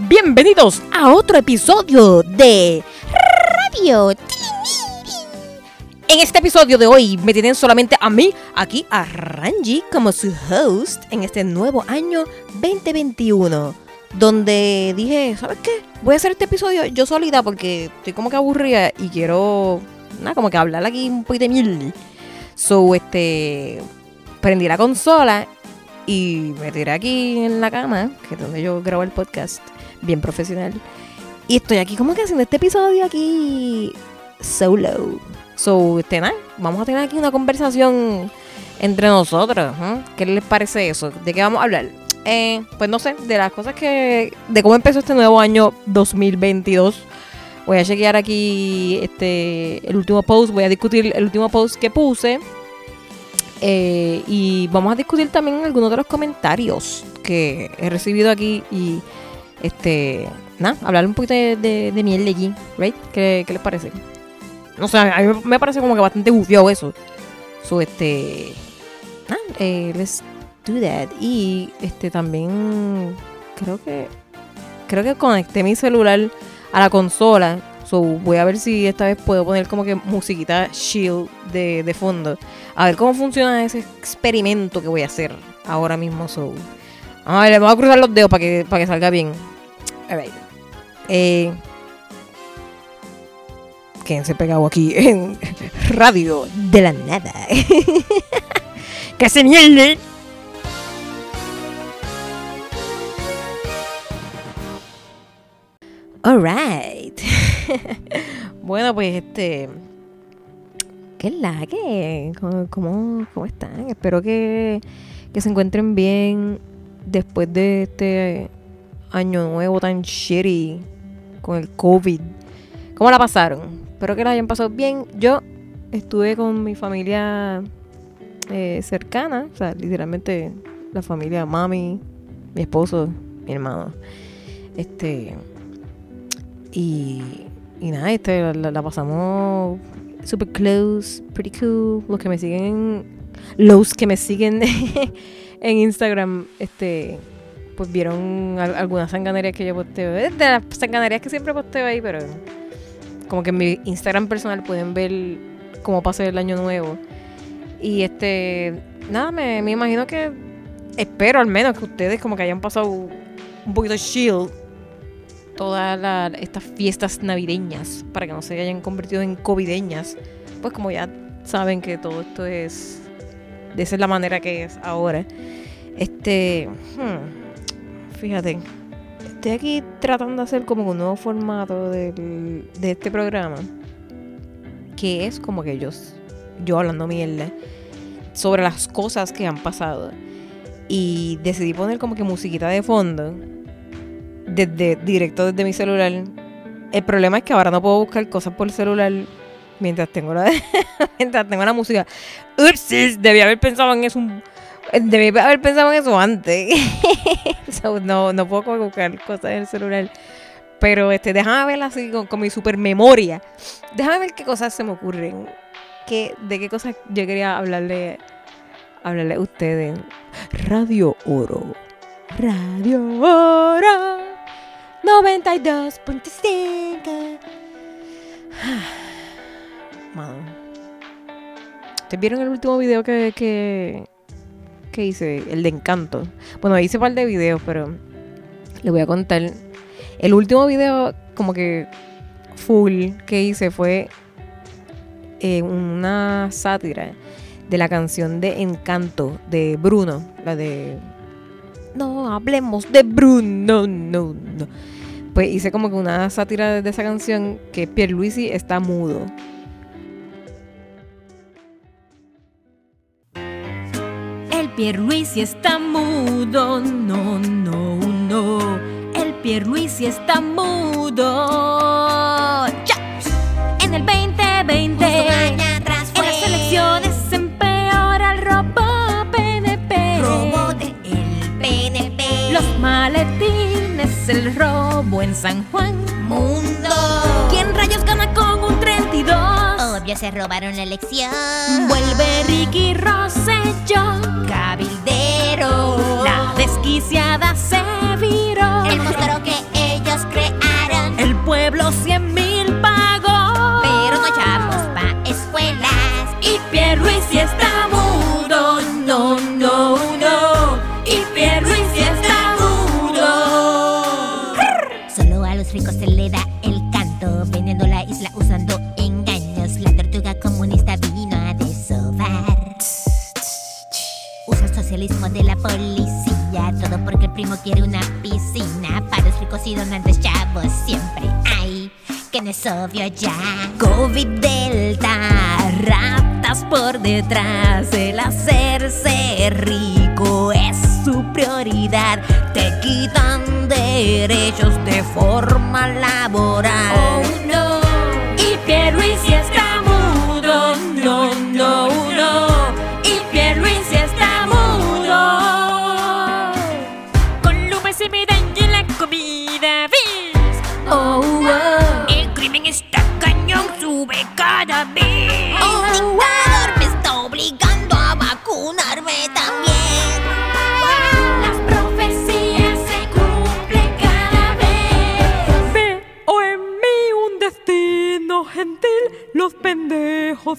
Bienvenidos a otro episodio de Radio En este episodio de hoy me tienen solamente a mí, aquí a Ranji, como su host en este nuevo año 2021. Donde dije, ¿sabes qué? Voy a hacer este episodio yo solita porque estoy como que aburrida y quiero, nada, como que hablar aquí un poquito de mil. So, este, prendí la consola y me tiré aquí en la cama, que es donde yo grabo el podcast, bien profesional. Y estoy aquí como que haciendo este episodio aquí solo. So, este, vamos a tener aquí una conversación entre nosotros. ¿eh? ¿Qué les parece eso? ¿De qué vamos a hablar? Eh, pues no sé, de las cosas que. de cómo empezó este nuevo año 2022. Voy a chequear aquí este el último post, voy a discutir el último post que puse. Eh, y vamos a discutir también algunos de los comentarios que he recibido aquí y este nada, hablar un poquito de, de, de miel de allí, right? ¿Qué, ¿Qué, les parece? No sé, a mí me parece como que bastante bufiado eso. So, este. Eh, let's do that. Y este también creo que. Creo que conecté mi celular a la consola So, voy a ver si esta vez puedo poner como que musiquita chill de, de fondo. A ver cómo funciona ese experimento que voy a hacer ahora mismo. So, a ver, vamos a cruzar los dedos para que, para que salga bien. Alright. Eh, quédense pegado aquí en Radio de la Nada. ¡Que se mierda! Alright. bueno, pues este. ¿Qué es la que? ¿Cómo, cómo, están? Espero que, que se encuentren bien después de este año nuevo tan shitty con el COVID. ¿Cómo la pasaron? Espero que la hayan pasado bien. Yo estuve con mi familia eh, cercana, o sea, literalmente la familia mami, mi esposo, mi hermano. Este y, y nada, este, la, la pasamos super close, pretty cool. Los que me siguen, los que me siguen en Instagram, este, pues vieron algunas sanganerías que yo posteo. De las sanganerías que siempre posteo ahí, pero como que en mi Instagram personal pueden ver cómo pasó el año nuevo. Y este, nada, me, me imagino que, espero al menos que ustedes como que hayan pasado un poquito chill todas estas fiestas navideñas para que no se hayan convertido en covideñas. Pues como ya saben que todo esto es de esa es la manera que es ahora. Este, hmm, fíjate, estoy aquí tratando de hacer como un nuevo formato de este programa que es como que yo yo hablando mierda sobre las cosas que han pasado y decidí poner como que musiquita de fondo desde directo desde mi celular. El problema es que ahora no puedo buscar cosas por el celular mientras tengo la mientras tengo la música. Ups, debí haber pensado en eso debí haber pensado en eso antes. no, no puedo buscar cosas en el celular. Pero este, déjame ver así con, mi super memoria. Déjame ver qué cosas se me ocurren. Qué, de qué cosas yo quería hablarle, hablarle a ustedes. Radio Oro. Radio Oro. 92.5. ¿Ustedes vieron el último video que, que, que hice? El de Encanto. Bueno, hice un par de videos, pero les voy a contar. El último video, como que full, que hice fue eh, una sátira de la canción de Encanto de Bruno, la de no hablemos de Bruno, no, no. Pues hice como que una sátira de esa canción que Pierluisi está mudo. El Pierluisi está mudo, no, no, no. El Pierluisi está mudo. ¡Ya! En el 2020, en las elecciones maletines, el robo en San Juan. Mundo. ¿Quién rayos gana con un 32? Obvio se robaron la elección. Vuelve Ricky Rosselló, Cabildero. la desquiciada se viró. El monstruo que ya. COVID Delta, ratas por detrás. El hacerse rico es su prioridad. Te quitan derechos de forma laboral.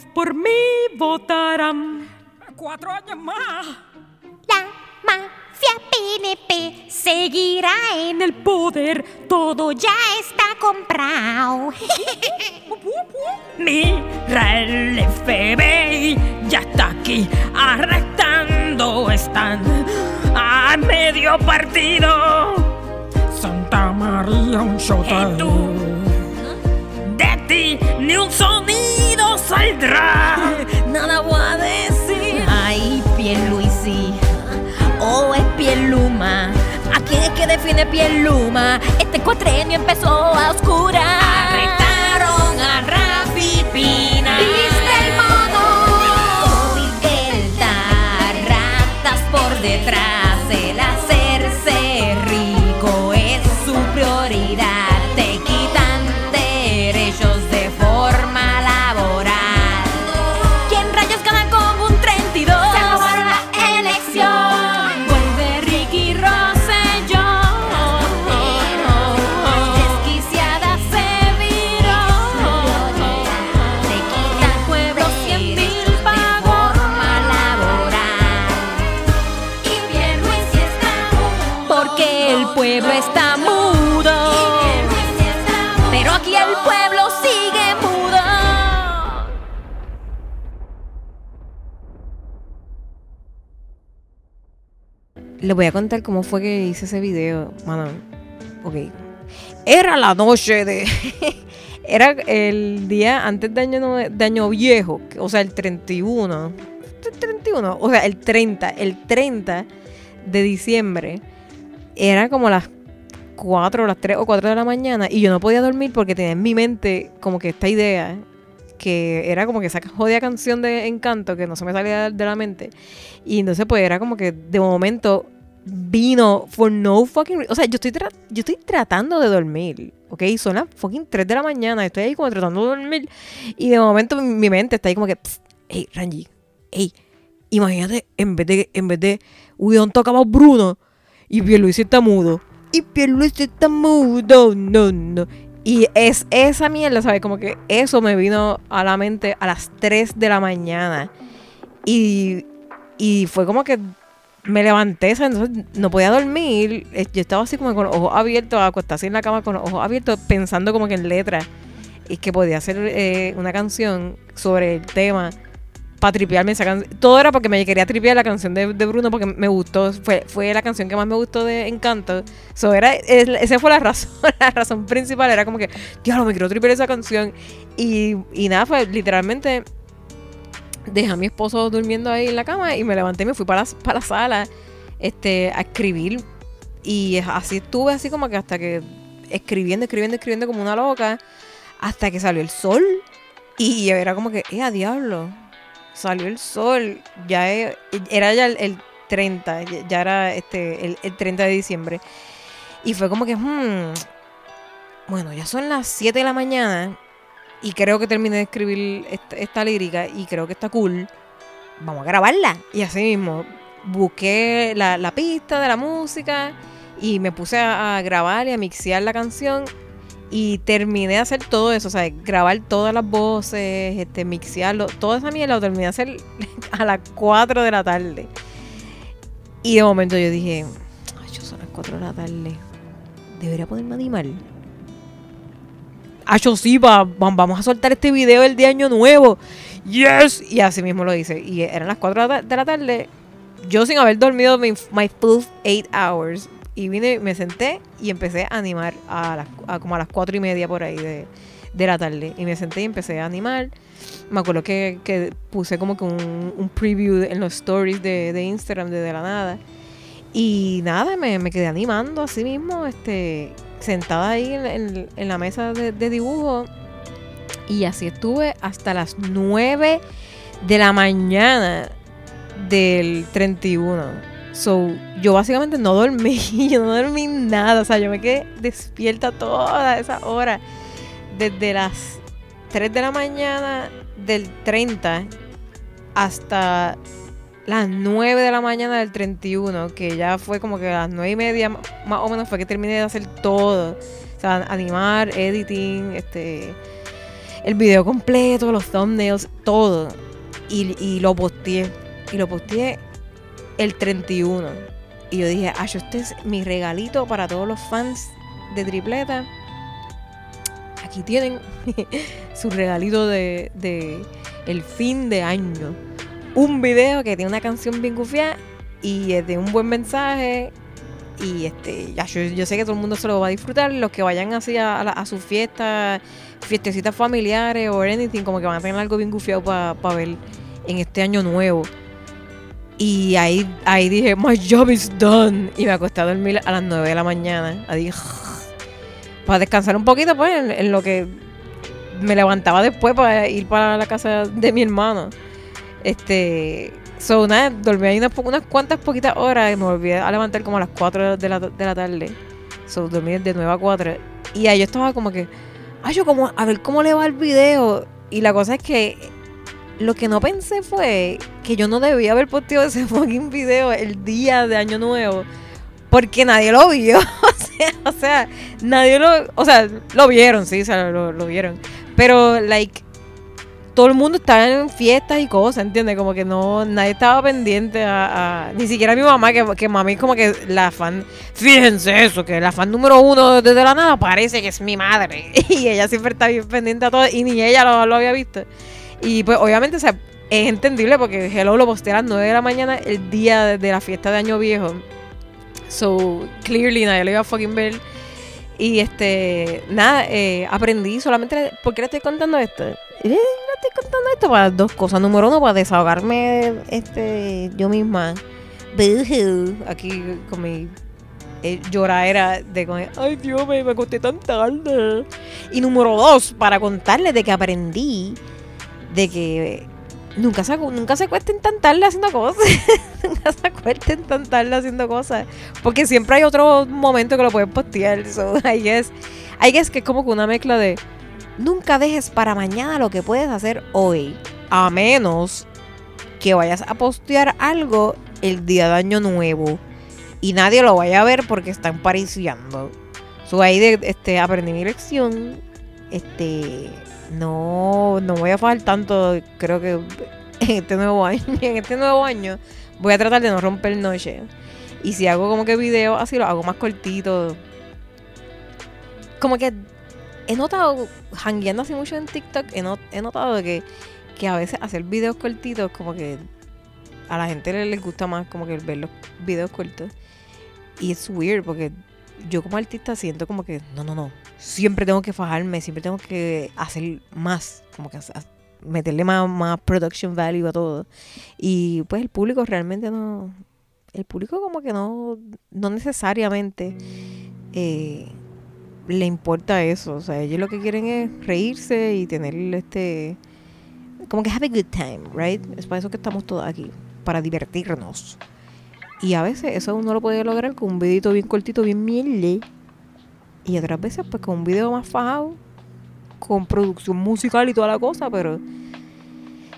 Por mí votarán. Cuatro años más. La mafia PNP seguirá en el poder todo ya. está comprado. Mira el FBI, ya está aquí arrestando. Están a medio partido. Santa María, un tú? De ti ni un sonido saldrá. Nada voy a decir. Ay, Pierluisi. O es Pierluma. ¿A quién es que define Pierluma? Este cuatrenio empezó a oscurar. Arrestaron a Rafi Pina. ¿Viste el modo? Ratas por detrás. Les voy a contar cómo fue que hice ese video, mano. Ok. Era la noche de. Era el día antes de año, de año viejo, o sea, el 31. ¿El 31? O sea, el 30. El 30 de diciembre. Era como las 4, las 3 o 4 de la mañana y yo no podía dormir porque tenía en mi mente como que esta idea que era como que esa jodida canción de Encanto que no se me salía de la mente y entonces pues era como que de momento vino for no fucking re- o sea yo estoy yo estoy tratando de dormir ¿ok? son las fucking 3 de la mañana estoy ahí como tratando de dormir y de momento mi, mente está ahí como que "Psst, hey Ranji hey imagínate en vez de en vez de we don't talk about Bruno y Pierluisi está mudo. Y Pierluisi está mudo. No, no. Y es esa mierda, ¿sabes? Como que eso me vino a la mente a las 3 de la mañana. Y, y fue como que me levanté. Entonces no podía dormir. Eh, Yo estaba así como con ojos abiertos, acostada así en la cama con ojos abiertos, pensando como que en letras. Y que podía hacer eh, una canción sobre el tema para tripearme esa canción. Todo era porque me quería tripear la canción de, de Bruno porque me gustó. Fue, fue la canción que más me gustó de Encanto. So, era, es- esa fue la razón, la razón principal. Era como que, diablo, me quiero tripear esa canción. Y, y nada, fue literalmente dejé a mi esposo durmiendo ahí en la cama y me levanté y me fui para para la sala este, a escribir. Y así estuve así como que hasta que escribiendo, escribiendo, escribiendo como una loca. Hasta que salió el sol. Y era como que, eh, a diablo. Salió el sol. Ya e- era ya el, el 30. ya- Ya era este el, el 30 de diciembre. Y fue como que, hmm, bueno, ya son las 7 de la mañana. Y creo que terminé de escribir esta, esta lírica. Y creo que está cool. Vamos a grabarla. Y así mismo. busqué la, pista de la música y me puse a, a grabar y a mixear la canción y terminé de hacer todo eso, o sea, grabar todas las voces, este, mixearlo, toda esa mierda lo terminé de hacer a las 4 de la tarde. Y de momento yo dije, ay, yo son las 4 de la tarde, debería ponerme a animar. Yo sí, va, va- vamos a soltar este video el de Año Nuevo. Yes. Y así mismo lo hice. Y eran las 4 de la ta- de la tarde. Yo sin haber dormido mi, my full 8 hours. Y vine, me senté y empecé a animar a, las, a como a las 4 y media por ahí de, de la tarde. Y me senté y empecé a animar. Me acuerdo que, que puse como que un, un preview en los stories de, de Instagram de, de la nada. Y nada, me, me quedé animando así mismo, este, sentada ahí en, la mesa de, de dibujo. Y así estuve hasta las 9 de la mañana del 31. So, yo básicamente no dormí, yo no dormí nada. O sea, yo me quedé despierta toda esa hora. Desde las 3 de la mañana del 30 hasta las 9 de la mañana del 31, que ya fue como que a las 9 y media más o menos fue que terminé de hacer todo. O sea, animar, editing, este el video completo, los thumbnails, todo. Y, y lo posteé. Y lo posteé el 31. Y yo dije, ah, este es mi regalito para todos los fans de Tripleta. Aquí tienen su regalito de, de el fin de año. Un video que tiene una canción bien gufiada y es de un buen mensaje. Y este, ya yo, sé que todo el mundo se lo va a disfrutar. Los que vayan así a, a, a sus fiestas, fiestecitas familiares o anything, como que van a tener algo bien gufiado para ver en este año nuevo. Y ahí, ahí dije, my job is done. Y me acosté a dormir a las 9 de la mañana. Ahí, para descansar un poquito, pues, en, en lo que me levantaba después para ir para la casa de mi hermano. Este. So, nada, dormí ahí unas, unas cuantas poquitas horas y me volví a levantar como a las 4 de la, de la tarde. So, dormí de 9 a 4. Y ahí yo estaba como que, ay, yo como, a ver cómo le va el video. Y la cosa es que lo que no pensé fue que yo no debía haber posteado ese fucking video el día de Año Nuevo. Porque nadie lo vio. o, sea, o sea, nadie lo. O sea, lo vieron, sí, o sea, lo, lo vieron. Pero, like, todo el mundo estaba en fiestas y cosas, ¿entiendes? Como que no, nadie estaba pendiente a, ni siquiera mi mamá, que, que mami es como que la fan, fíjense eso, que la fan número uno desde la nada parece que es mi madre. Y ella siempre está bien pendiente a todo, y ni ella lo, había visto. Y pues obviamente, o sea, es entendible porque Hello lo posté a las 9 de la mañana el día de, la fiesta de Año Viejo. So, clearly nadie lo iba a fucking ver. Y este, nada, eh, aprendí solamente. ¿Por qué le estoy contando esto? Le estoy contando esto para dos cosas. Número uno, para desahogarme este, yo misma. Aquí con mi eh, lloradera de con ay Dios me, me acosté tan tarde. Y número dos, para contarles de que aprendí de que nunca se, nunca se acuesten tan tarde haciendo cosas. nunca se acuesten tan tarde haciendo cosas. Porque siempre hay otro momento que lo pueden postear. So, I que es como que una mezcla de nunca dejes para mañana lo que puedes hacer hoy. A menos que vayas a postear algo el día de año nuevo. Y nadie lo vaya a ver porque están pariciando. So, ahí de, este, aprendí mi lección. Este, no, no voy a fallar tanto, creo que en este nuevo año, en este nuevo año voy a tratar de no romper noche. Y si hago como que videos así, lo hago más cortito. Como que he notado, jangueando así mucho en TikTok, he, not- he notado que, que a veces hacer videos cortitos como que a la gente le, les gusta más como que ver los videos cortos. Y es weird porque yo como artista siento como que, no, no, no, siempre tengo que fajarme, siempre tengo que hacer más, como que meterle más, más production value a todo. Y pues el público realmente no, el público como que no, no necesariamente eh, le importa eso. O sea, ellos lo que quieren es reírse y tener este, como que have a good time, right? Es para eso que estamos todos aquí, para divertirnos. Y a veces eso uno lo puede lograr con un videito bien cortito, bien miele. Y otras veces pues con un video más fajado, con producción musical y toda la cosa, pero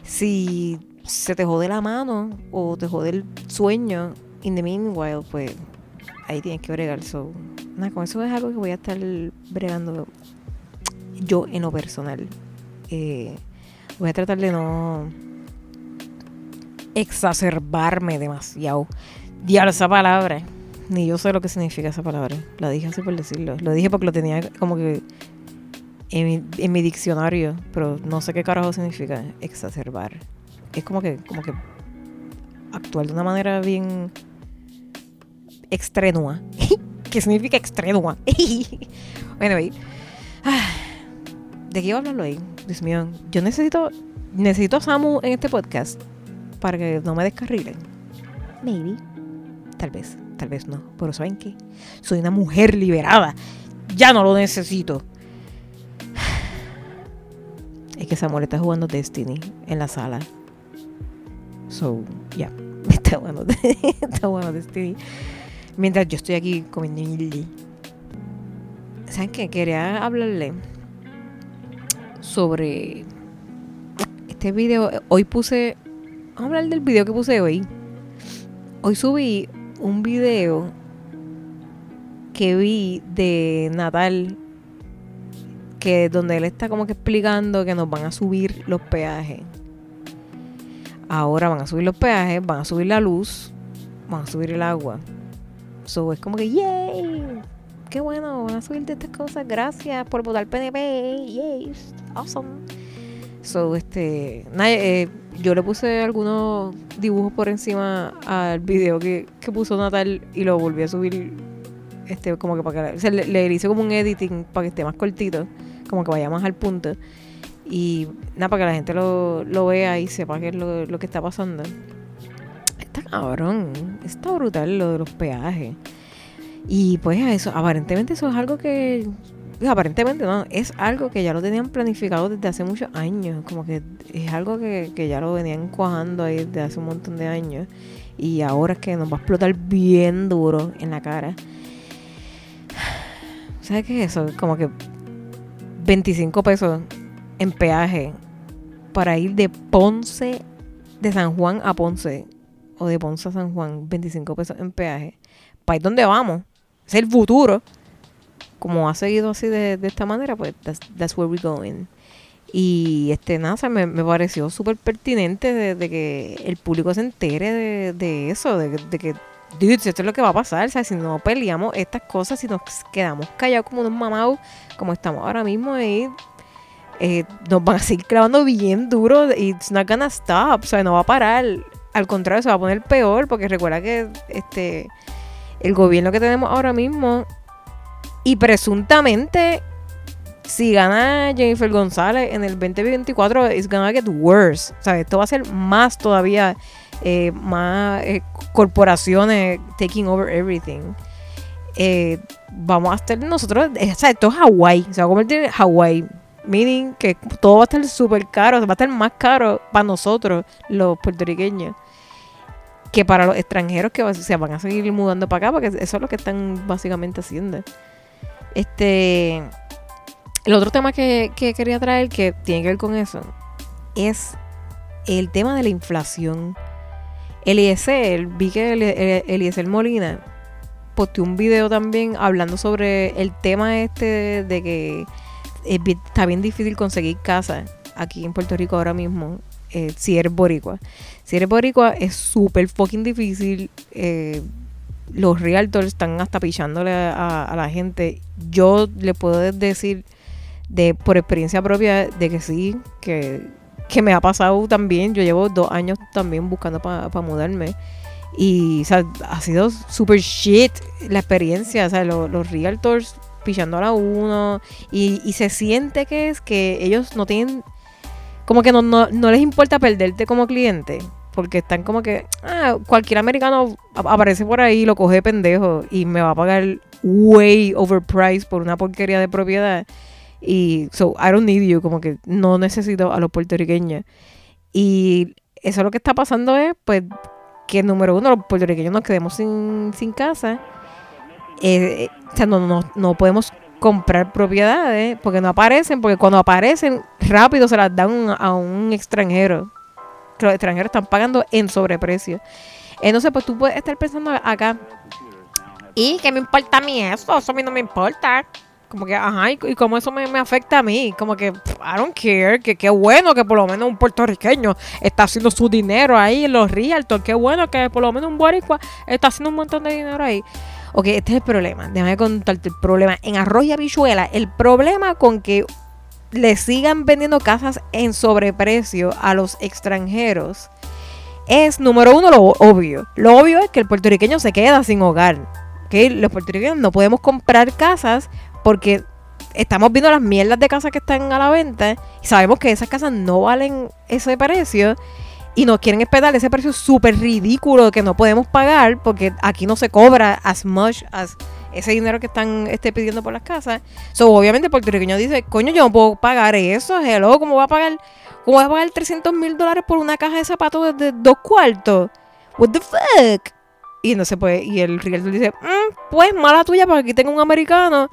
si se te jode la mano o te jode el sueño, in the meanwhile, pues ahí tienes que bregar. So, nada, con eso es algo que voy a estar bregando yo en lo personal. Eh, voy a tratar de no exacerbarme demasiado. Diablo, esa palabra. Ni yo sé lo que significa esa palabra. La dije así por decirlo. Lo dije porque lo tenía como que en mi, en mi diccionario, pero no sé qué carajo significa exacerbar. Es como que, como que actuar de una manera bien extrenua. ¿Qué significa extrenua? anyway. Ah, ¿De qué iba a hablarlo ahí? Dios mío. Yo necesito, necesito a Samu en este podcast para que no me descarrilen. Maybe. Tal vez, tal vez no. Pero ¿saben qué? Soy una mujer liberada. Ya no lo necesito. Es que Samuel está jugando Destiny en la sala. So, ya. Yeah. Está bueno. está bueno Destiny. Mientras yo estoy aquí comiendo Lili. ¿Saben qué? Quería hablarle sobre este video. Hoy puse. Vamos a hablar del video que puse hoy. Hoy subí un video que vi de Natal que donde él está como que explicando que nos van a subir los peajes. Ahora van a subir los peajes, van a subir la luz, van a subir el agua. So es como que yay, qué bueno, van a subir de estas cosas, gracias por votar PNP, yay, awesome. So este, eh, yo le puse algunos dibujos por encima al video que, que puso Natal y lo volví a subir este como que para que le, le, hice como un editing para que esté más cortito como que vaya más al punto y nada para que la gente lo, lo vea y sepa qué es lo, lo, que está pasando está cabrón está brutal lo de los peajes y pues eso aparentemente eso es algo que aparentemente no, es algo que ya lo tenían planificado desde hace muchos años, como que es algo que, que ya lo venían cuajando ahí desde hace un montón de años y ahora es que nos va a explotar bien duro en la cara. ¿Sabes qué es eso? Como que 25 pesos en peaje para ir de Ponce, de San Juan a Ponce, o de Ponce San Juan, 25 pesos en peaje. Para ir donde vamos, es el futuro como ha seguido así de, de esta manera, pues that's, that's, where we're going. Y este NASA me, pareció súper pertinente de, que el público se entere de, de eso, de, que, dude, esto es lo que va a pasar, sea, si no peleamos estas cosas, si nos quedamos callados como unos mamados, como estamos ahora mismo ahí, eh, nos van a seguir clavando bien duro y it's not gonna stop, o sea, no va a parar. Al contrario, se va a poner peor, porque recuerda que este el gobierno que tenemos ahora mismo y presuntamente, si gana Jennifer González en el 2024, it's gonna get worse. O sea, esto va a ser más todavía, eh, más eh, corporaciones taking over everything. Eh, vamos a estar nosotros, o sea, esto es Hawái, se va a convertir en Hawái. Meaning que todo va a estar súper caro, va a estar más caro para nosotros, los puertorriqueños, que para los extranjeros que se van a seguir mudando para acá, porque eso es lo que están básicamente haciendo. Este. El otro tema que, que, quería traer que tiene que ver con eso es el tema de la inflación. Eliezer, vi que Eliezer Molina posteó un video también hablando sobre el tema este de que está bien difícil conseguir casa aquí en Puerto Rico ahora mismo. Eh, si eres boricua. Si eres boricua es súper fucking difícil. Eh, los realtors están hasta pichándole a, la gente. Yo le puedo decir de por experiencia propia de que sí, que, que me ha pasado también. Yo llevo dos años también buscando para pa mudarme. Y o sea, ha sido super shit la experiencia. O sea, lo, los realtors pichando a uno. Y, se siente que es que ellos no tienen. Como que no, no, no les importa perderte como cliente porque están como que, ah, cualquier americano aparece por ahí, lo coge pendejo y me va a pagar way overpriced por una porquería de propiedad. Y, so, I don't need you, como que no necesito a los puertorriqueños. Y eso lo que está pasando es, pues, que número uno, los puertorriqueños nos quedemos sin, sin casa. Eh, o sea, no, no, no podemos comprar propiedades porque no aparecen, porque cuando aparecen rápido se las dan a un extranjero que los extranjeros están pagando en sobreprecio. Entonces, pues tú puedes estar pensando acá, ¿y qué me importa a mí eso? Eso a mí no me importa. Como que, ajá, y, cómo eso me, me afecta a mí. Como que, I don't care. Que qué bueno que por lo menos un puertorriqueño está haciendo su dinero ahí en los realtors. Qué bueno que por lo menos un boricua está haciendo un montón de dinero ahí. Ok, este es el problema. Déjame contarte el problema. En Arroyo y Habichuela, el problema con que le sigan vendiendo casas en sobreprecio a los extranjeros es, número uno, lo obvio. Lo obvio es que el puertorriqueño se queda sin hogar. ¿ok? Los puertorriqueños no podemos comprar casas porque estamos viendo las mierdas de casas que están a la venta y sabemos que esas casas no valen ese precio y nos quieren esperar ese precio súper ridículo que no podemos pagar porque aquí no se cobra as much as ese dinero que están este, pidiendo por las casas. So, obviamente el puertorriqueño dice, coño, yo no puedo pagar eso, hello, ¿cómo voy a pagar, cómo voy a pagar 300 mil dólares por una caja de zapatos de, dos cuartos? What the fuck? Y no se puede, y el realtor dice, "Mm, pues mala tuya, porque aquí tengo un americano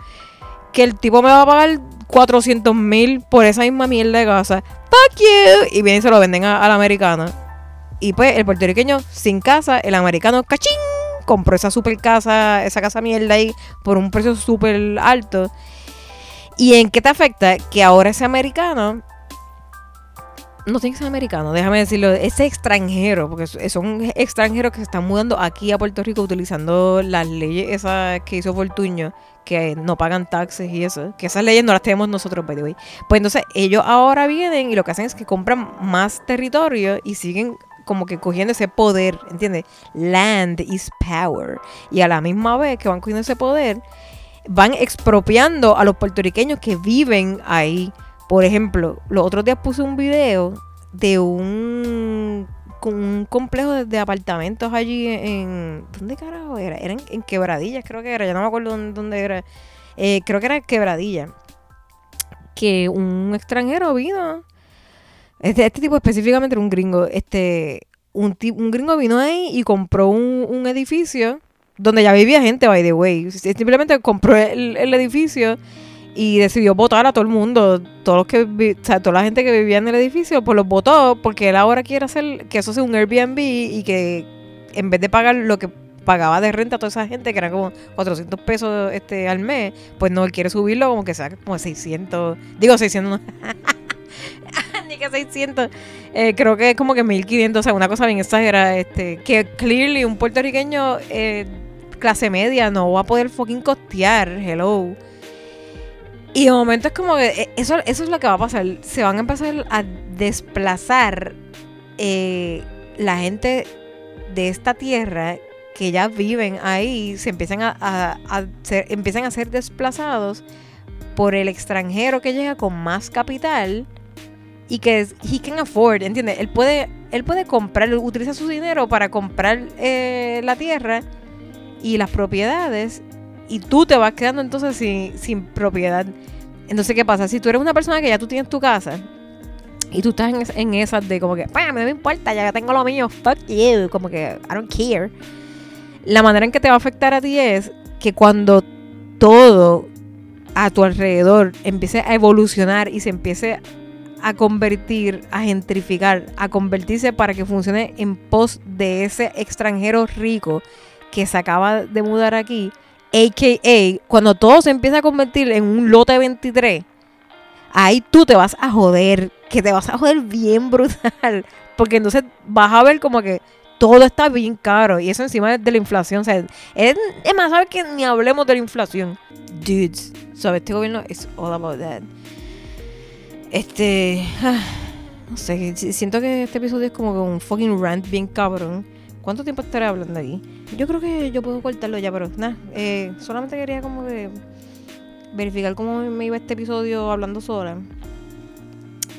que el tipo me va a pagar 400 mil por esa misma mierda de casa. Fuck you. Y vienen y se lo venden a- al americano. Y pues el puertorriqueño sin casa, el americano cachín, compró esa super casa, esa casa mierda ahí por un precio súper alto. ¿Y en qué te afecta? Que ahora ese americano no tiene que ser americano, déjame decirlo, ese extranjero, porque so- son extranjeros que se están mudando aquí a Puerto Rico utilizando las leyes esas que hizo Fortuño, que no pagan taxes y eso, que esas leyes no las tenemos nosotros, by. Pues entonces ellos ahora vienen y lo que hacen es que compran más territorio y siguen como que cogiendo ese poder, ¿entiendes? Land is power. Y a la misma vez que van cogiendo ese poder, van expropiando a los puertorriqueños que viven ahí. Por ejemplo, los otros días puse un video de un, un complejo de, apartamentos allí en... ¿Dónde carajo era? Era en, en Quebradillas, creo que era. Ya no me acuerdo dónde, era. Eh, creo que era Quebradilla. Que un extranjero vino. Este, este tipo específicamente era un gringo. Este, un, un gringo vino ahí y compró un, un edificio donde ya vivía gente, by the way. Simplemente compró el, el edificio y decidió votar a todo el mundo, todos los que vi- o sea, toda la gente que vivía en el edificio, pues los votó porque él ahora quiere hacer que eso sea un Airbnb y que en vez de pagar lo que pagaba de renta a toda esa gente, que eran como 400 pesos este al mes, pues no, él quiere subirlo como que sea como 600, digo 600, no, ni que 600, eh, creo que es como que 1500, o sea, una cosa bien exagerada, este, que clearly un puertorriqueño eh, clase media no va a poder fucking costear, hello. Y de momento es como que eh, eso, eso es lo que va a pasar. Se van a empezar a desplazar eh, la gente de esta tierra que ya viven ahí, se empiezan a, a- ser, empiezan a ser desplazados por el extranjero que llega con más capital y que es, he can afford, ¿entiendes? Él puede, él puede comprar, utiliza su dinero para comprar eh, la tierra y las propiedades y tú te vas quedando entonces sin, sin propiedad. Entonces, ¿qué pasa? Si tú eres una persona que ya tú tienes tu casa y tú estás en, en esas de como que, "Pues, a mí no me importa, ya tengo lo mío, fuck you, como que, I don't care. La manera en que te va a afectar a ti es que cuando todo a tu alrededor empiece a evolucionar y se empiece a convertir, a gentrificar, a convertirse para que funcione en pos de ese extranjero rico que se acaba de mudar aquí, a.k.a. cuando todo se empieza a convertir en un lote 23, ahí tú te vas a joder, que te vas a joder bien brutal, porque entonces vas a ver como que todo está bien caro y eso encima de la inflación, o sea, es, es más, ¿sabes que Ni hablemos de la inflación. Dudes, ¿sabes? Este gobierno es all about that. Este, ah, no sé, si- siento que este episodio es como un fucking rant bien cabrón. ¿Cuánto tiempo estaré hablando aquí? Yo creo que yo puedo cortarlo ya, pero nada, eh, solamente quería como que verificar cómo me iba este episodio hablando sola.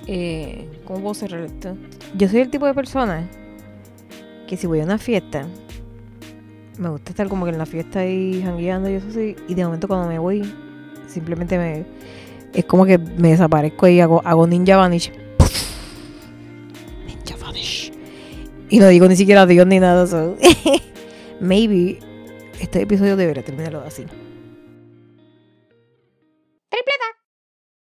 Eh, ¿Cómo puedo cerrar esto? Yo soy el tipo de persona que si voy a una fiesta, me gusta estar como que en la fiesta ahí jangueando y eso así, y de momento cuando me voy, simplemente me... Es como que me desaparezco y hago, hago ninja vanish. Y no digo ni siquiera Dios ni nada. So. Maybe este episodio debería terminarlo así. Tripleta.